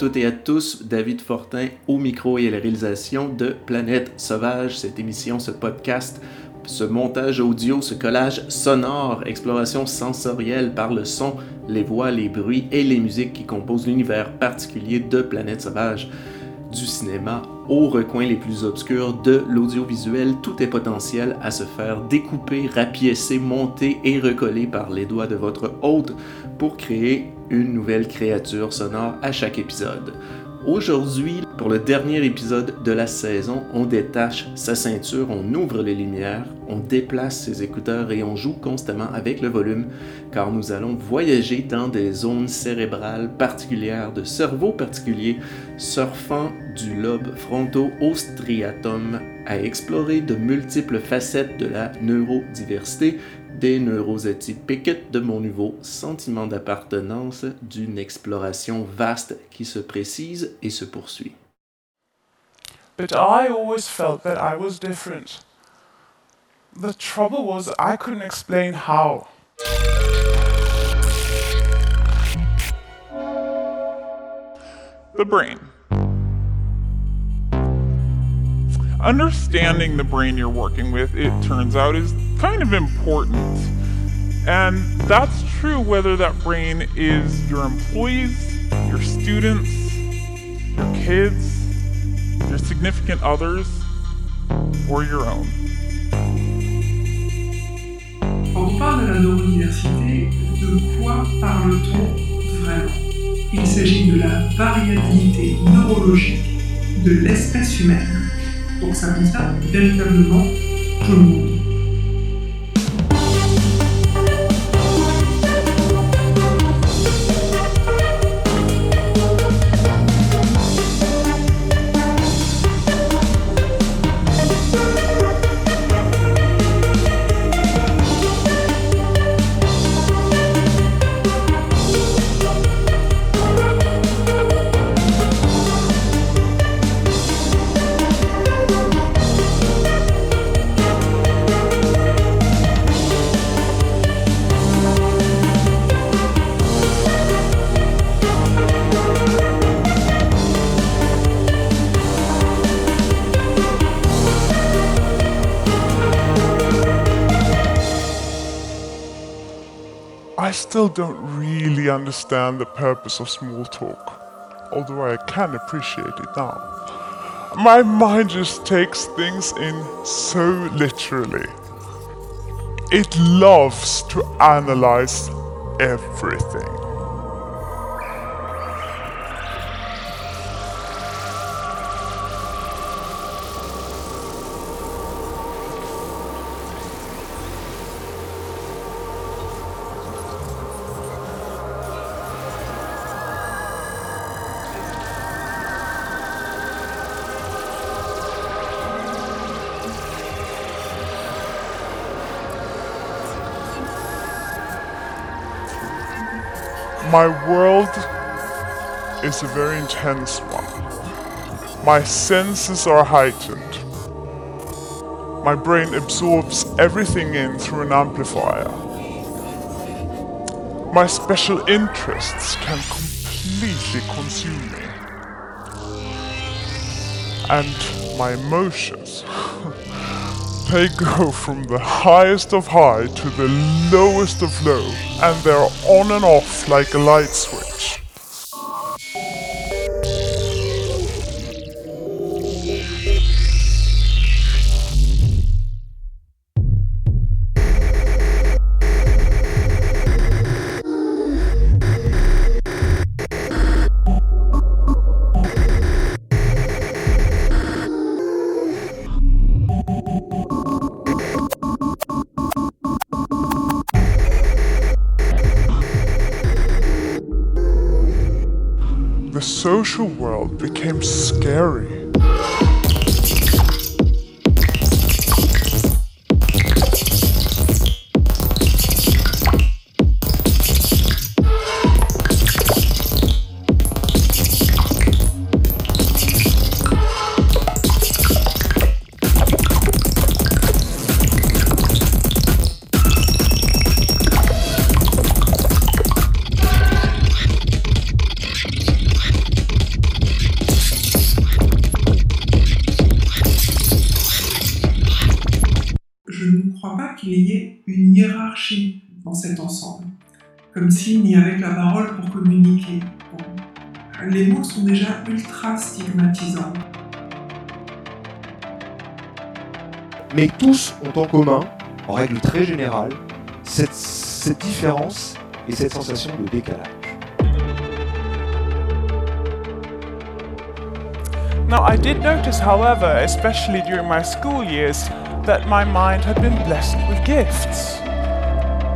toutes et à tous, David Fortin au micro et à la réalisation de Planète Sauvage, cette émission, ce podcast, ce montage audio, ce collage sonore, exploration sensorielle par le son, les voix, les bruits et les musiques qui composent l'univers particulier de Planète Sauvage. Du cinéma aux recoins les plus obscurs de l'audiovisuel, tout est potentiel à se faire découper, rapiécer, monter et recoller par les doigts de votre hôte pour créer une nouvelle créature sonore à chaque épisode. Aujourd'hui, pour le dernier épisode de la saison, on détache sa ceinture, on ouvre les lumières, on déplace ses écouteurs et on joue constamment avec le volume car nous allons voyager dans des zones cérébrales particulières de cerveau particulier, surfant du lobe fronto au striatum à explorer de multiples facettes de la neurodiversité des neuroatypiques de mon nouveau sentiment d'appartenance d'une exploration vaste qui se précise et se poursuit. But I always felt that I was different. The trouble was, I couldn't explain how. The brain. Understanding the brain you're working with, it turns out, is kind of important. And that's true whether that brain is your employees, your students, your kids, your significant others, or your own. Quand on parle de la neurodiversité, de quoi parle-t-on vraiment Il s'agit de la variabilité neurologique de l'espèce humaine. Donc ça concerne véritablement tout le monde. Still don't really understand the purpose of small talk, although I can appreciate it now. My mind just takes things in so literally. It loves to analyze everything. My world is a very intense one. My senses are heightened. My brain absorbs everything in through an amplifier. My special interests can completely consume me. And my emotions They go from the highest of high to the lowest of low, and they're on and off like a light switch. Les mots sont déjà ultra stigmatisants. Mais tous ont en commun, en règle très générale, cette, cette différence et cette sensation de décalage. Now, I did notice, however, especially during my school years, that my mind had been blessed with gifts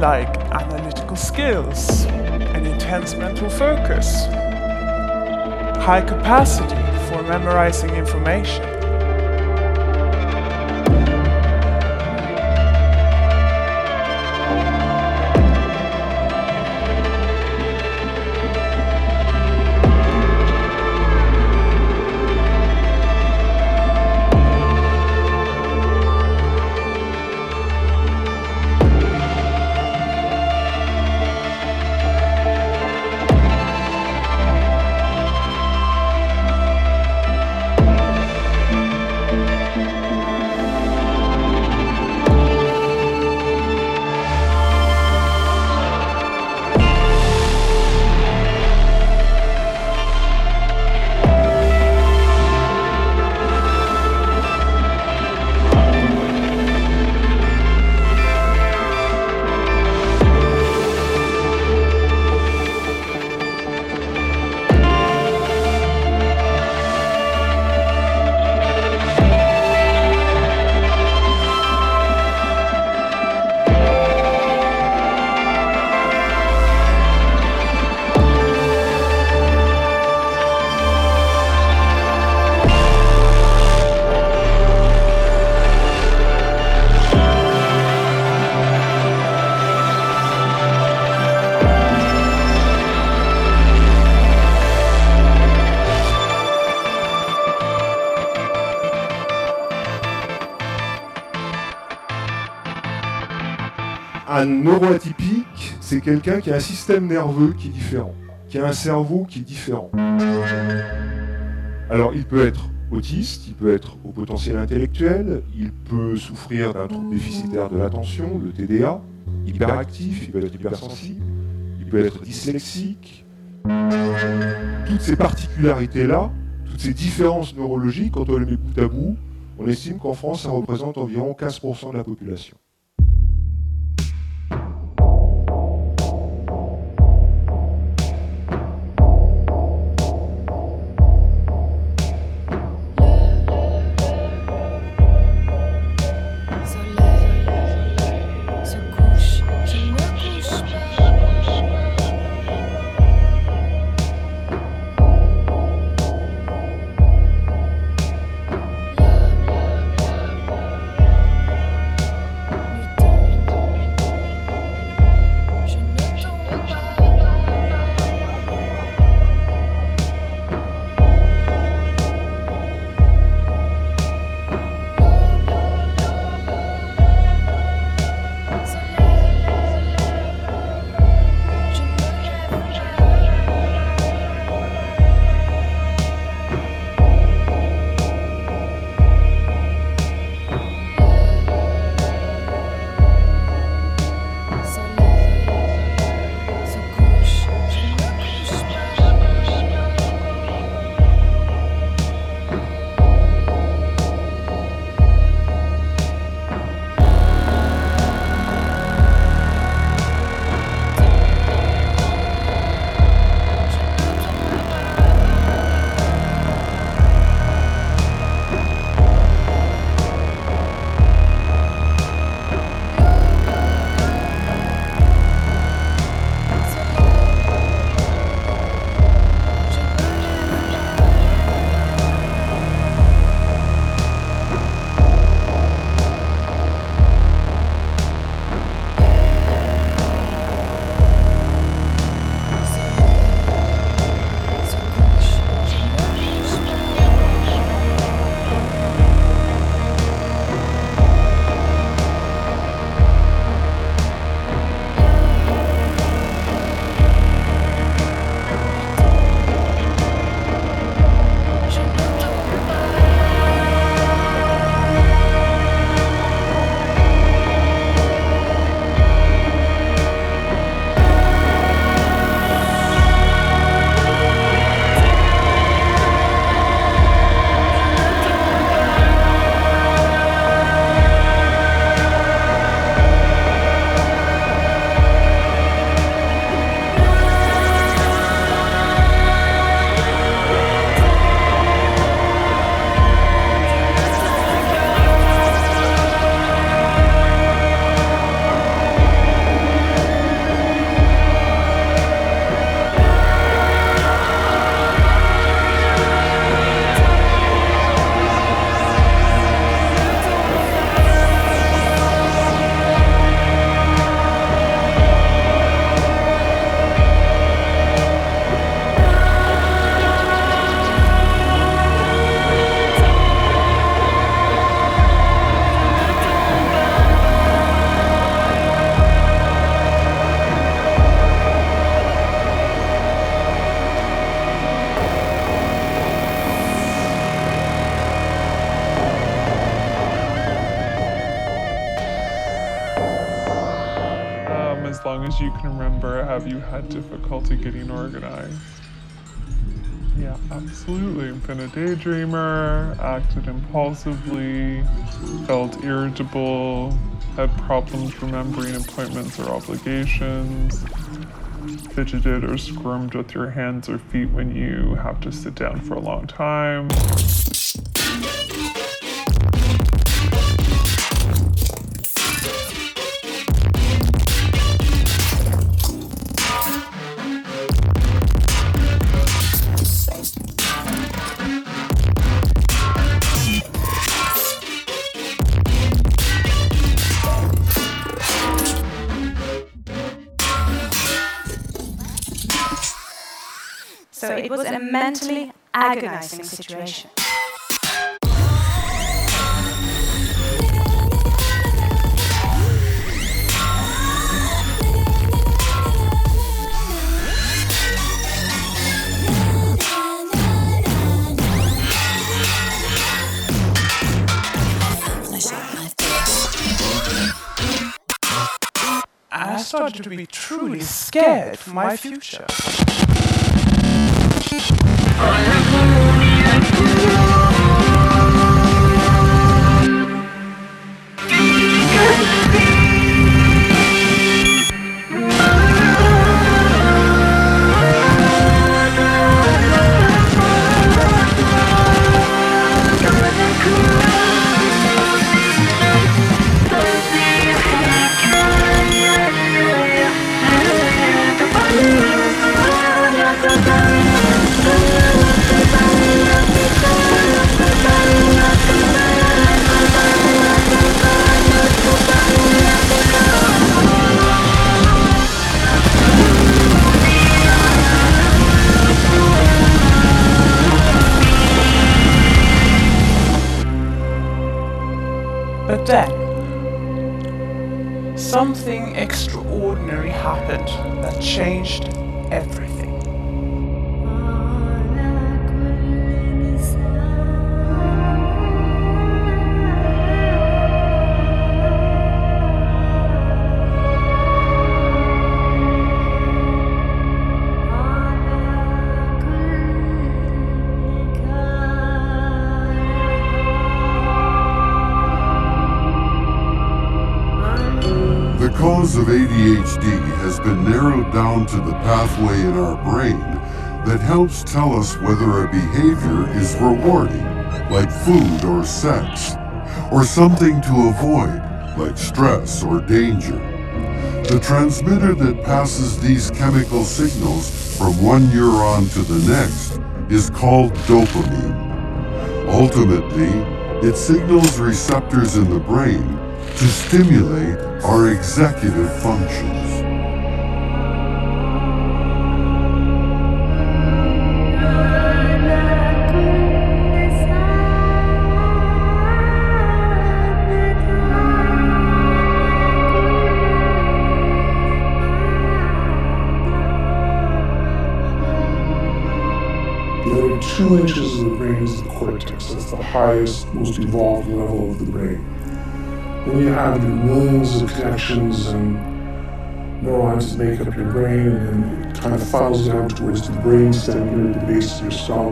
like analytical skills, an intense mental focus, high capacity for memorizing information. Un neuroatypique, c'est quelqu'un qui a un système nerveux qui est différent, qui a un cerveau qui est différent. Alors, il peut être autiste, il peut être au potentiel intellectuel, il peut souffrir d'un trouble déficitaire de l'attention, le TDA, hyperactif, il peut être hypersensible, il peut être dyslexique. Toutes ces particularités-là, toutes ces différences neurologiques, quand on les met bout à bout, on estime qu'en France, ça représente environ 15% de la population. Acted impulsively, felt irritable, had problems remembering appointments or obligations, fidgeted or squirmed with your hands or feet when you have to sit down for a long time. Mentally agonizing situation. I started to be truly scared for my future. But something extraordinary happened that changed of ADHD has been narrowed down to the pathway in our brain that helps tell us whether a behavior is rewarding, like food or sex, or something to avoid, like stress or danger. The transmitter that passes these chemical signals from one neuron to the next is called dopamine. Ultimately, it signals receptors in the brain to stimulate our executive functions. Two inches of the brain is the cortex. That's the highest, most evolved level of the brain. Then you have your millions of connections and neurons that make up your brain, and it kind of funnels down towards the brain stem here at the base of your skull.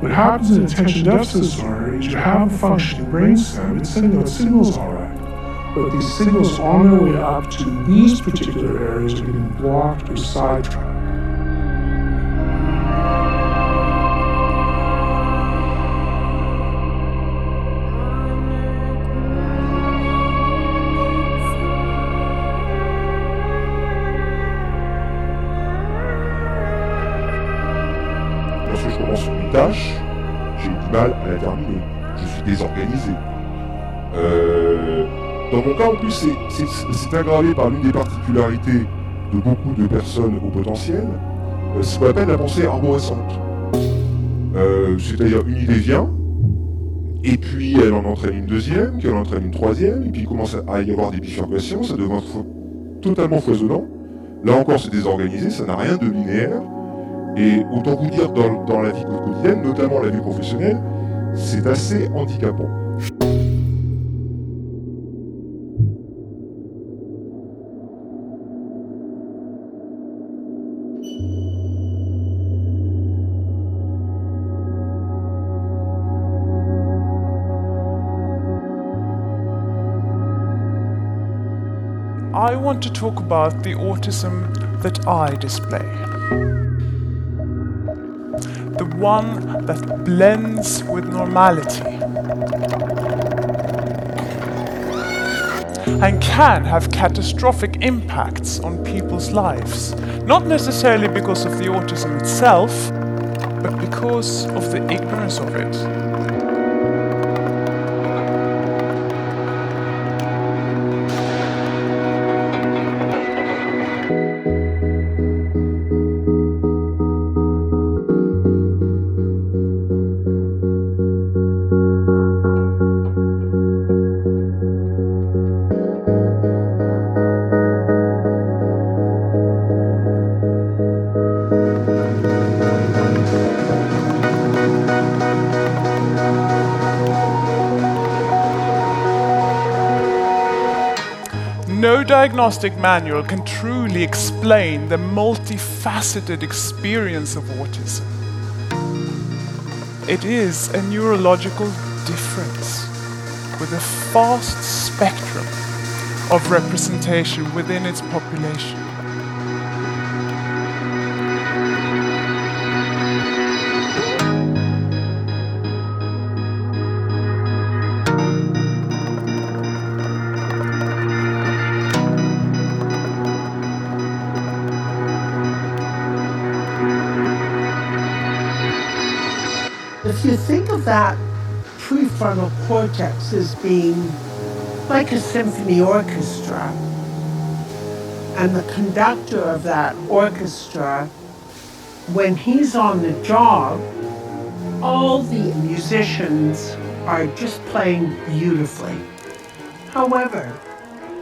What happens in attention deficit disorder is you have a functioning brain stem, it's sending out signals all right, but these signals on their way up to these particular areas are getting blocked or sidetracked. Tâche, j'ai du mal à la terminer. Je suis désorganisé. Euh, dans mon cas, en plus, c'est- aggravé par l'une des particularités de beaucoup de personnes au potentiel, euh, ce qu'on appelle la pensée arborescente. Euh, C'est-à-dire, une idée vient, et puis elle en entraîne une deuxième, qui en entraîne une troisième, et puis il commence à y avoir des bifurcations, ça devient totalement foisonnant. Là encore, c'est désorganisé, ça n'a rien de linéaire. Et autant vous dire, dans, dans la vie quotidienne, notamment la vie professionnelle, c'est assez handicapant. I want to talk about the autism that I display. The one that blends with normality and can have catastrophic impacts on people's lives. Not necessarily because of the autism itself, but because of the ignorance of it. No diagnostic manual can truly explain the multifaceted experience of autism. It is a neurological difference with a vast spectrum of representation within its population. Prefrontal cortex as being like a symphony orchestra, and the conductor of that orchestra, when he's on the job, all the musicians are just playing beautifully. However,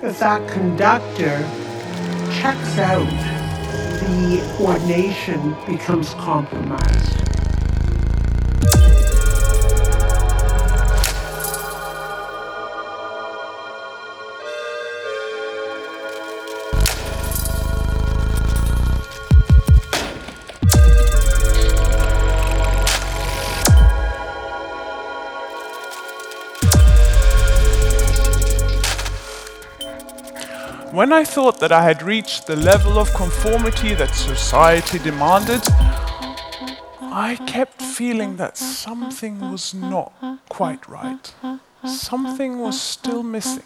if that conductor checks out, the coordination becomes compromised. When I thought that I had reached the level of conformity that society demanded, I kept feeling that something was not quite right. Something was still missing.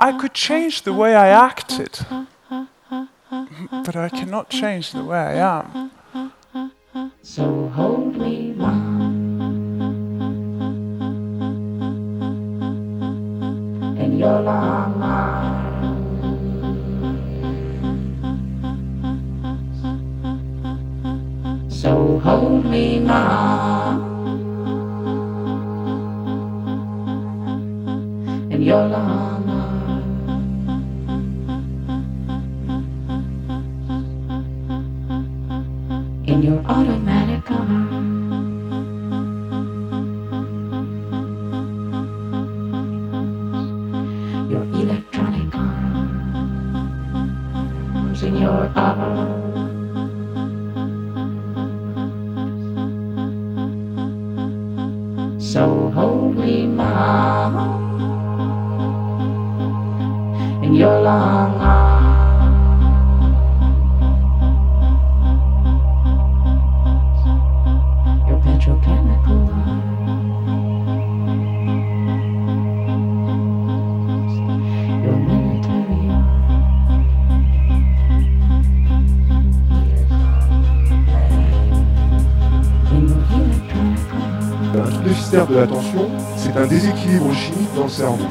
I could change the way I acted, but I cannot change the way I am. So hold me So hold me now in your arms. In your automatic déficitaire de l'attention, c'est un déséquilibre chimique dans le cerveau.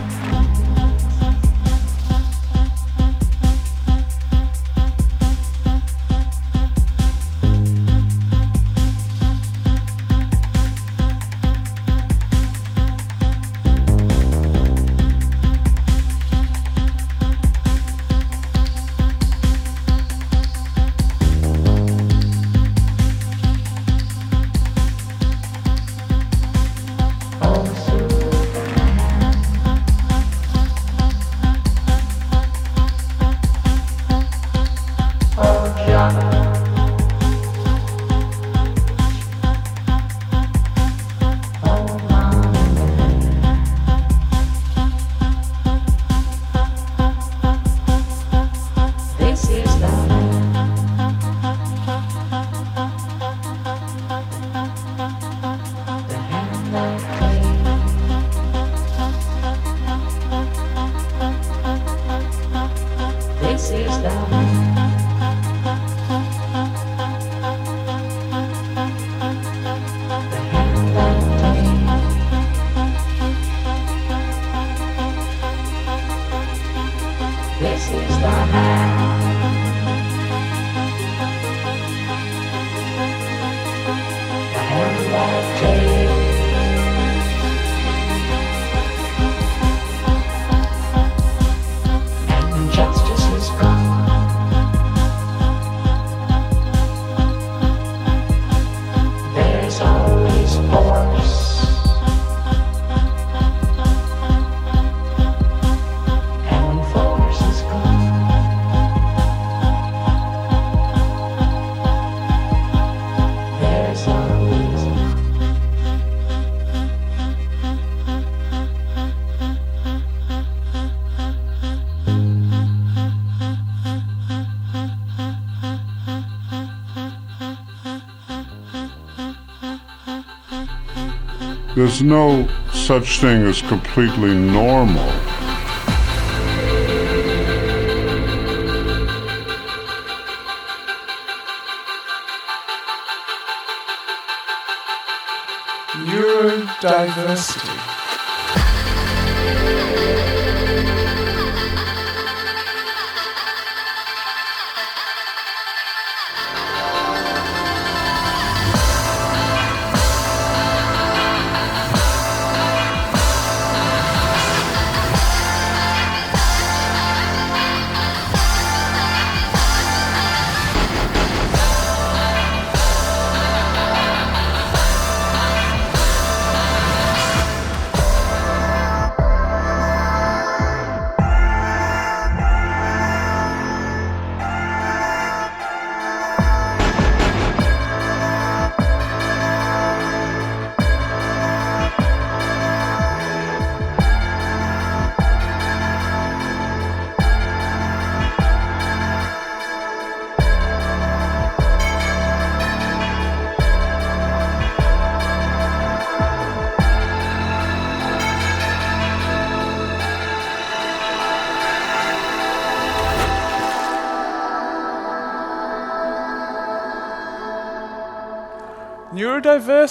There's no such thing as completely normal. Neurodiversity.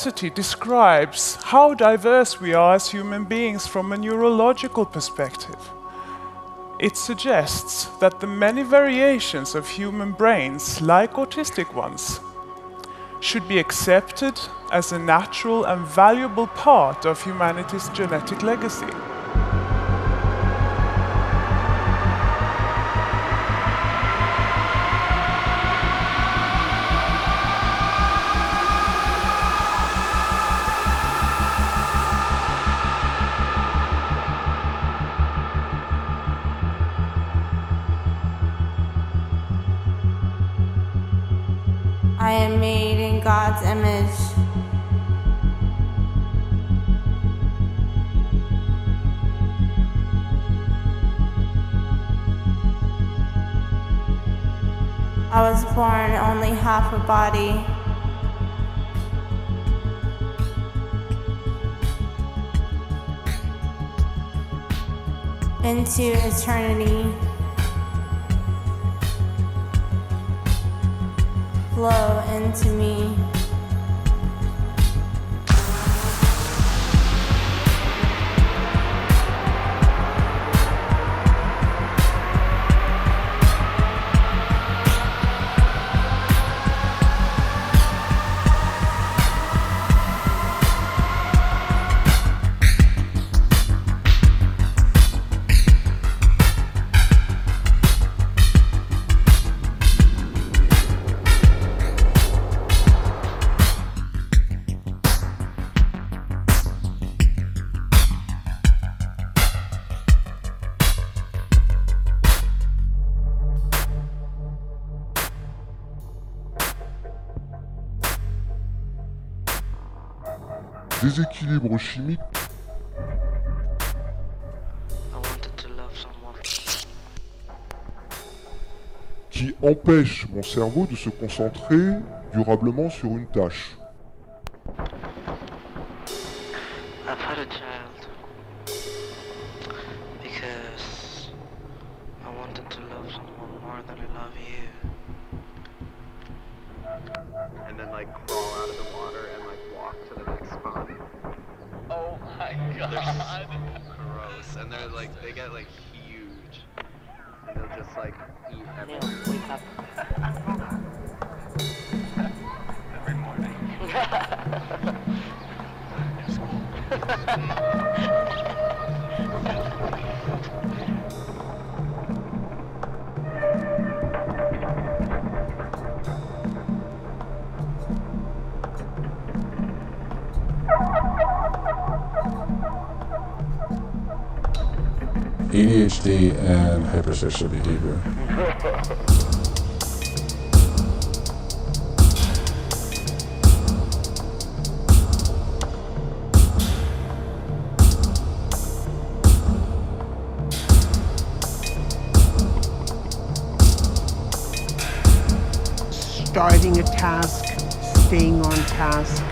Neurodiversity describes how diverse we are as human beings from a neurological perspective. It suggests that the many variations of human brains, like autistic ones, should be accepted as a natural and valuable part of humanity's genetic legacy. Body. Into eternity. Flow into me. Déséquilibre chimique qui empêche mon cerveau de se concentrer durablement sur une tâche. And hypersexual behavior. Starting a task, staying on task,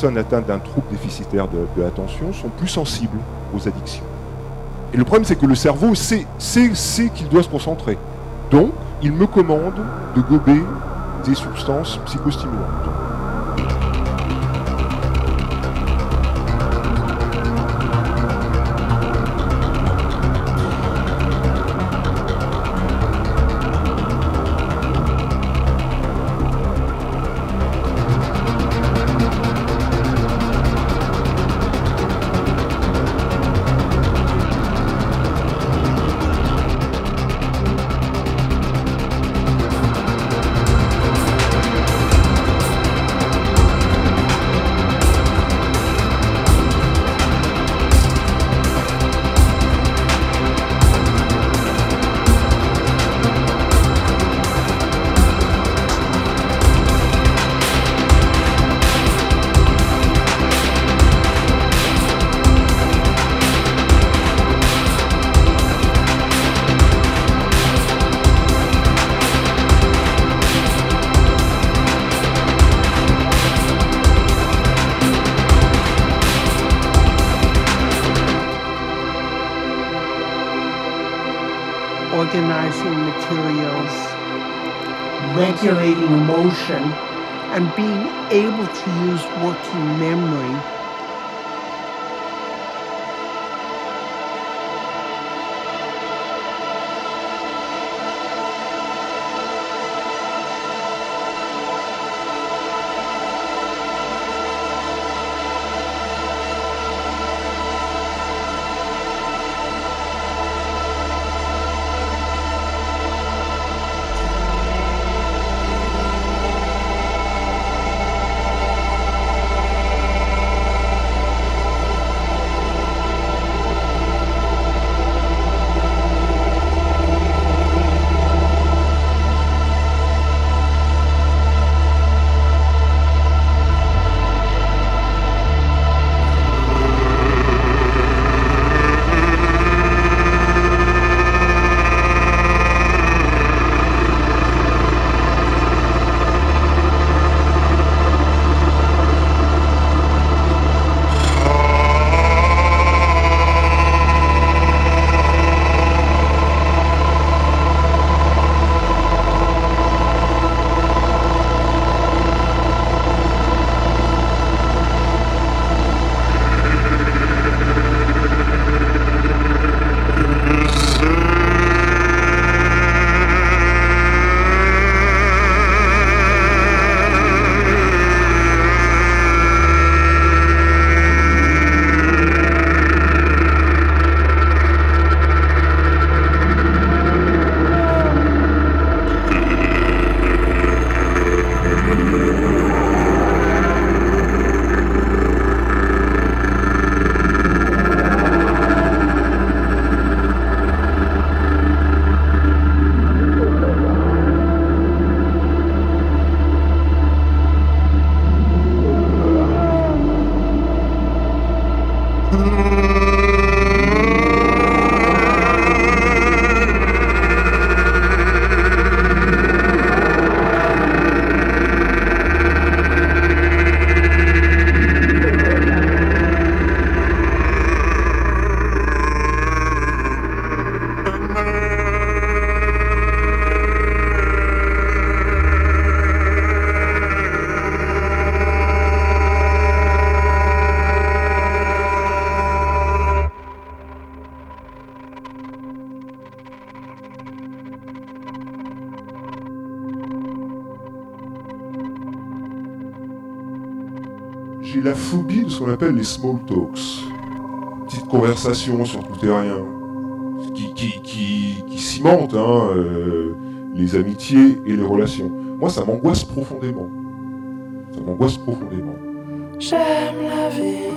personnes atteintes d'un trouble déficitaire de, l'attention sont plus sensibles aux addictions. Et le problème, c'est que le cerveau sait, sait, sait qu'il doit se concentrer. Donc, il me commande de gober des substances psychostimulantes. Regulating emotion, and being able to use working memory les small talks. Petites conversations sur tout et rien. Qui, qui, qui, qui cimentent hein, euh, les amitiés et les relations. Moi, ça m'angoisse profondément. Ça m'angoisse profondément. J'aime la vie.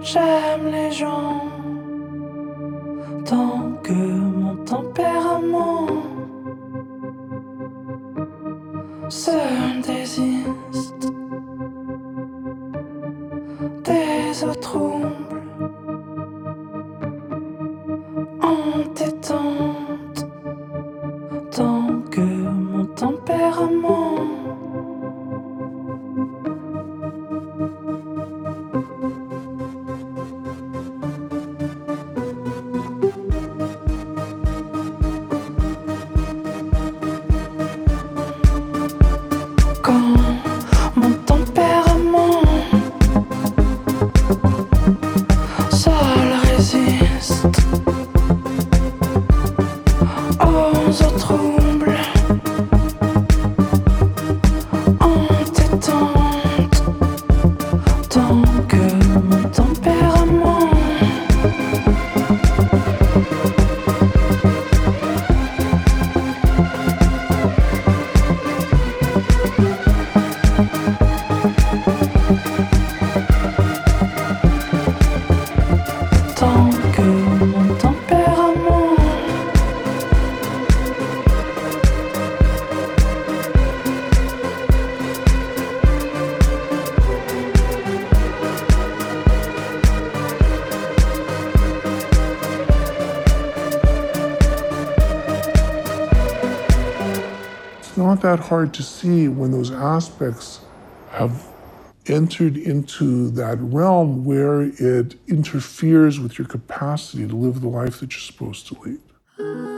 J'aime les gens. tes temps. That hard to see when those aspects have entered into that realm where it interferes with your capacity to live the life that you're supposed to lead.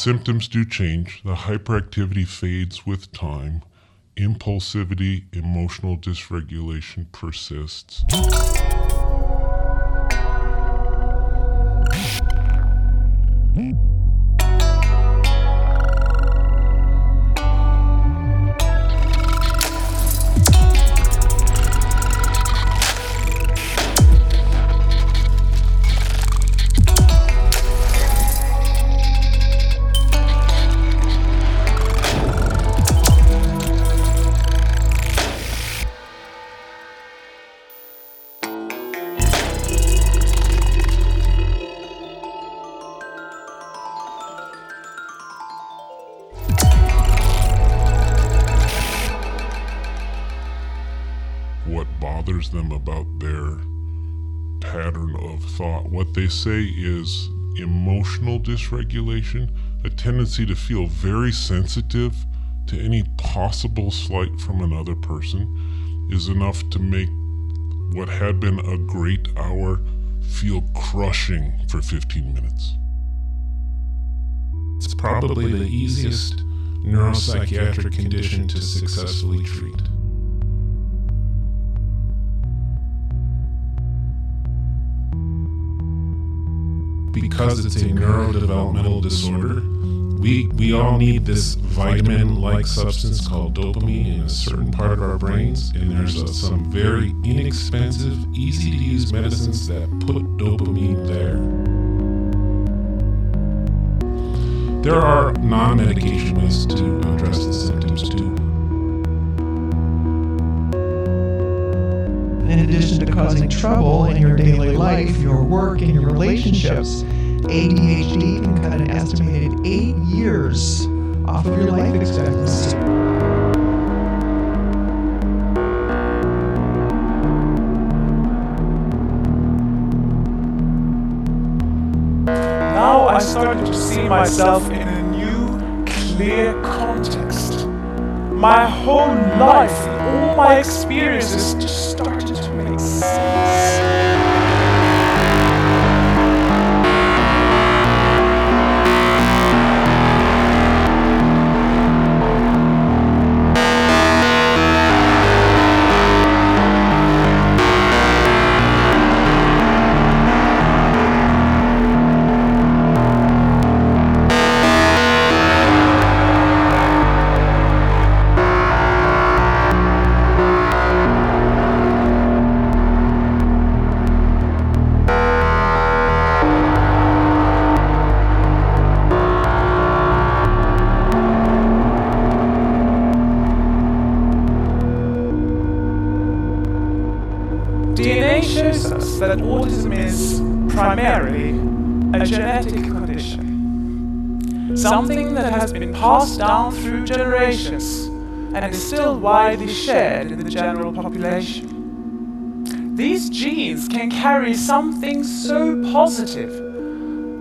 Symptoms do change. The hyperactivity fades with time. Impulsivity, emotional dysregulation persists. Pattern of thought. What they say is emotional dysregulation, a tendency to feel very sensitive to any possible slight from another person, is enough to make what had been a great hour feel crushing for 15 minutes. It's probably the easiest neuropsychiatric condition to successfully treat. Because it's a neurodevelopmental disorder, we, we all need this vitamin like substance called dopamine in a certain part of our brains, and there's uh, some very inexpensive, easy to use medicines that put dopamine there. There are non medication ways to address the symptoms too. In addition to causing trouble in your daily life, your work, and your relationships, ADHD can cut an estimated eight years off of your life expectancy. Now I started to see myself in a new, clear context. My whole life, all my experiences just started to make sense. Passed down through generations and is still widely shared in the general population. these genes can carry something so positive,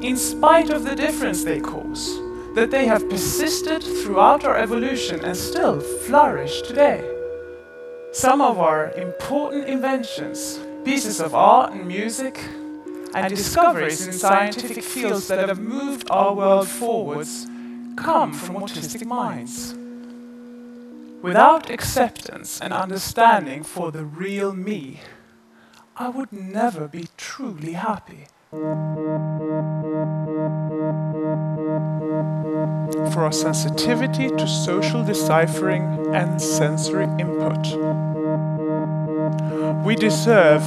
in spite of the difference they cause, that they have persisted throughout our evolution and still flourish today. Some of our important inventions, pieces of art and music, and discoveries in scientific fields that have moved our world forwards come from autistic minds. Without acceptance and understanding for the real me, I would never be truly happy. For our sensitivity to social deciphering and sensory input. We deserve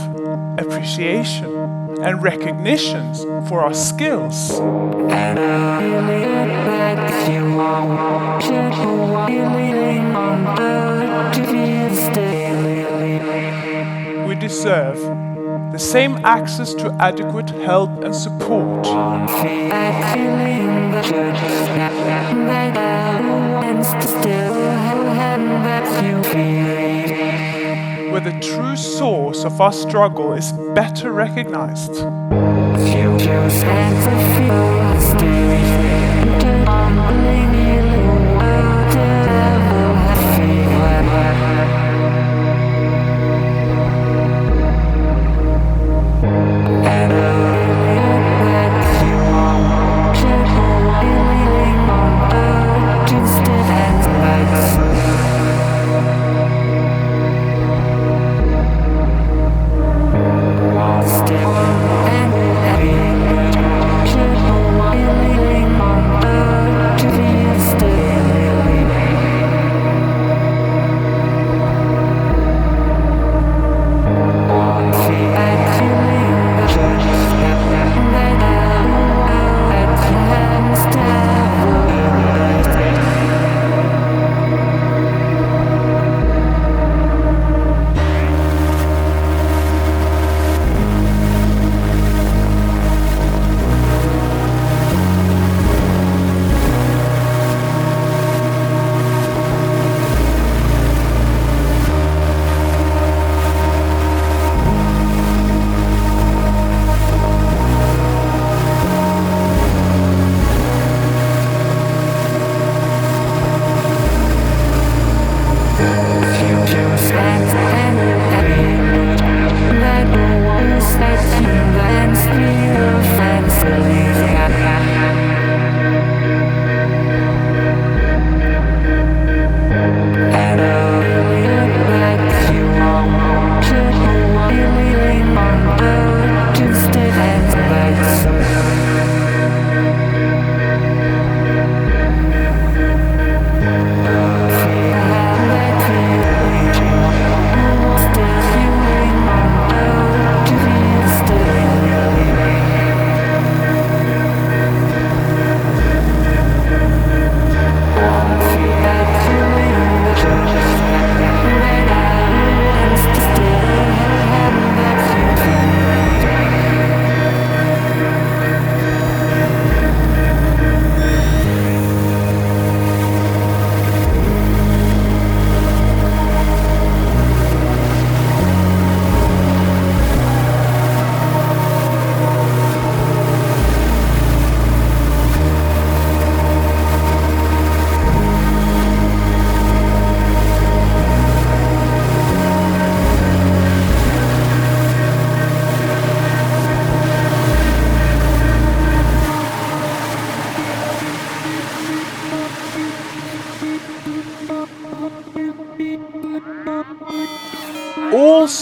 appreciation and recognitions for our skills. We deserve the same access to adequate help and support. Where the true source of our struggle is better recognized.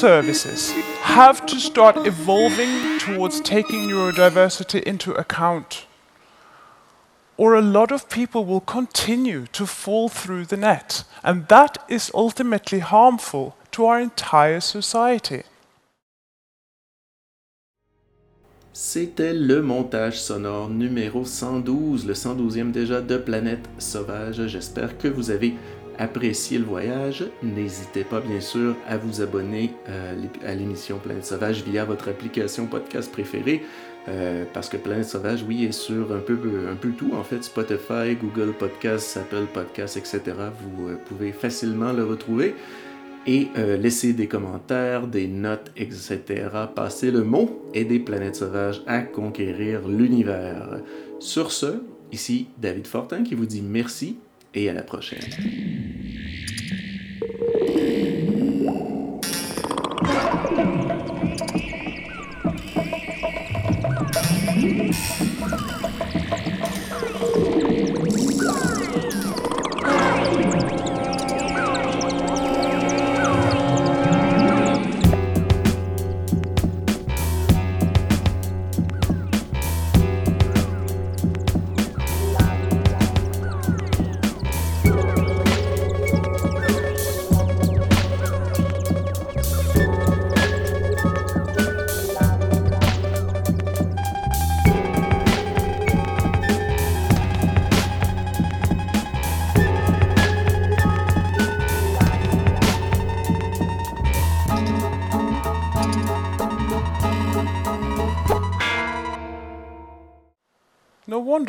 Services have to start evolving towards taking neurodiversity into account. Or a lot of people will continue to fall through the net, and that is ultimately harmful to our entire society. C'était le montage sonore numéro 112, le 112e déjà de Planète Sauvage. J'espère que vous avez Appréciez le voyage, n'hésitez pas bien sûr à vous abonner euh, à l'émission Planète Sauvage via votre application podcast préférée. Euh, parce que Planète Sauvage, oui, est sur un peu, tout. En fait, Spotify, Google Podcast, Apple Podcast, etc. Vous euh, pouvez facilement le retrouver. Et euh, laissez des commentaires, des notes, etc. Passez le mot. Aidez Planète Sauvage à conquérir l'univers. Sur ce, ici David Fortin qui vous dit merci et à la prochaine.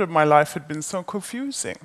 of my life had been so confusing.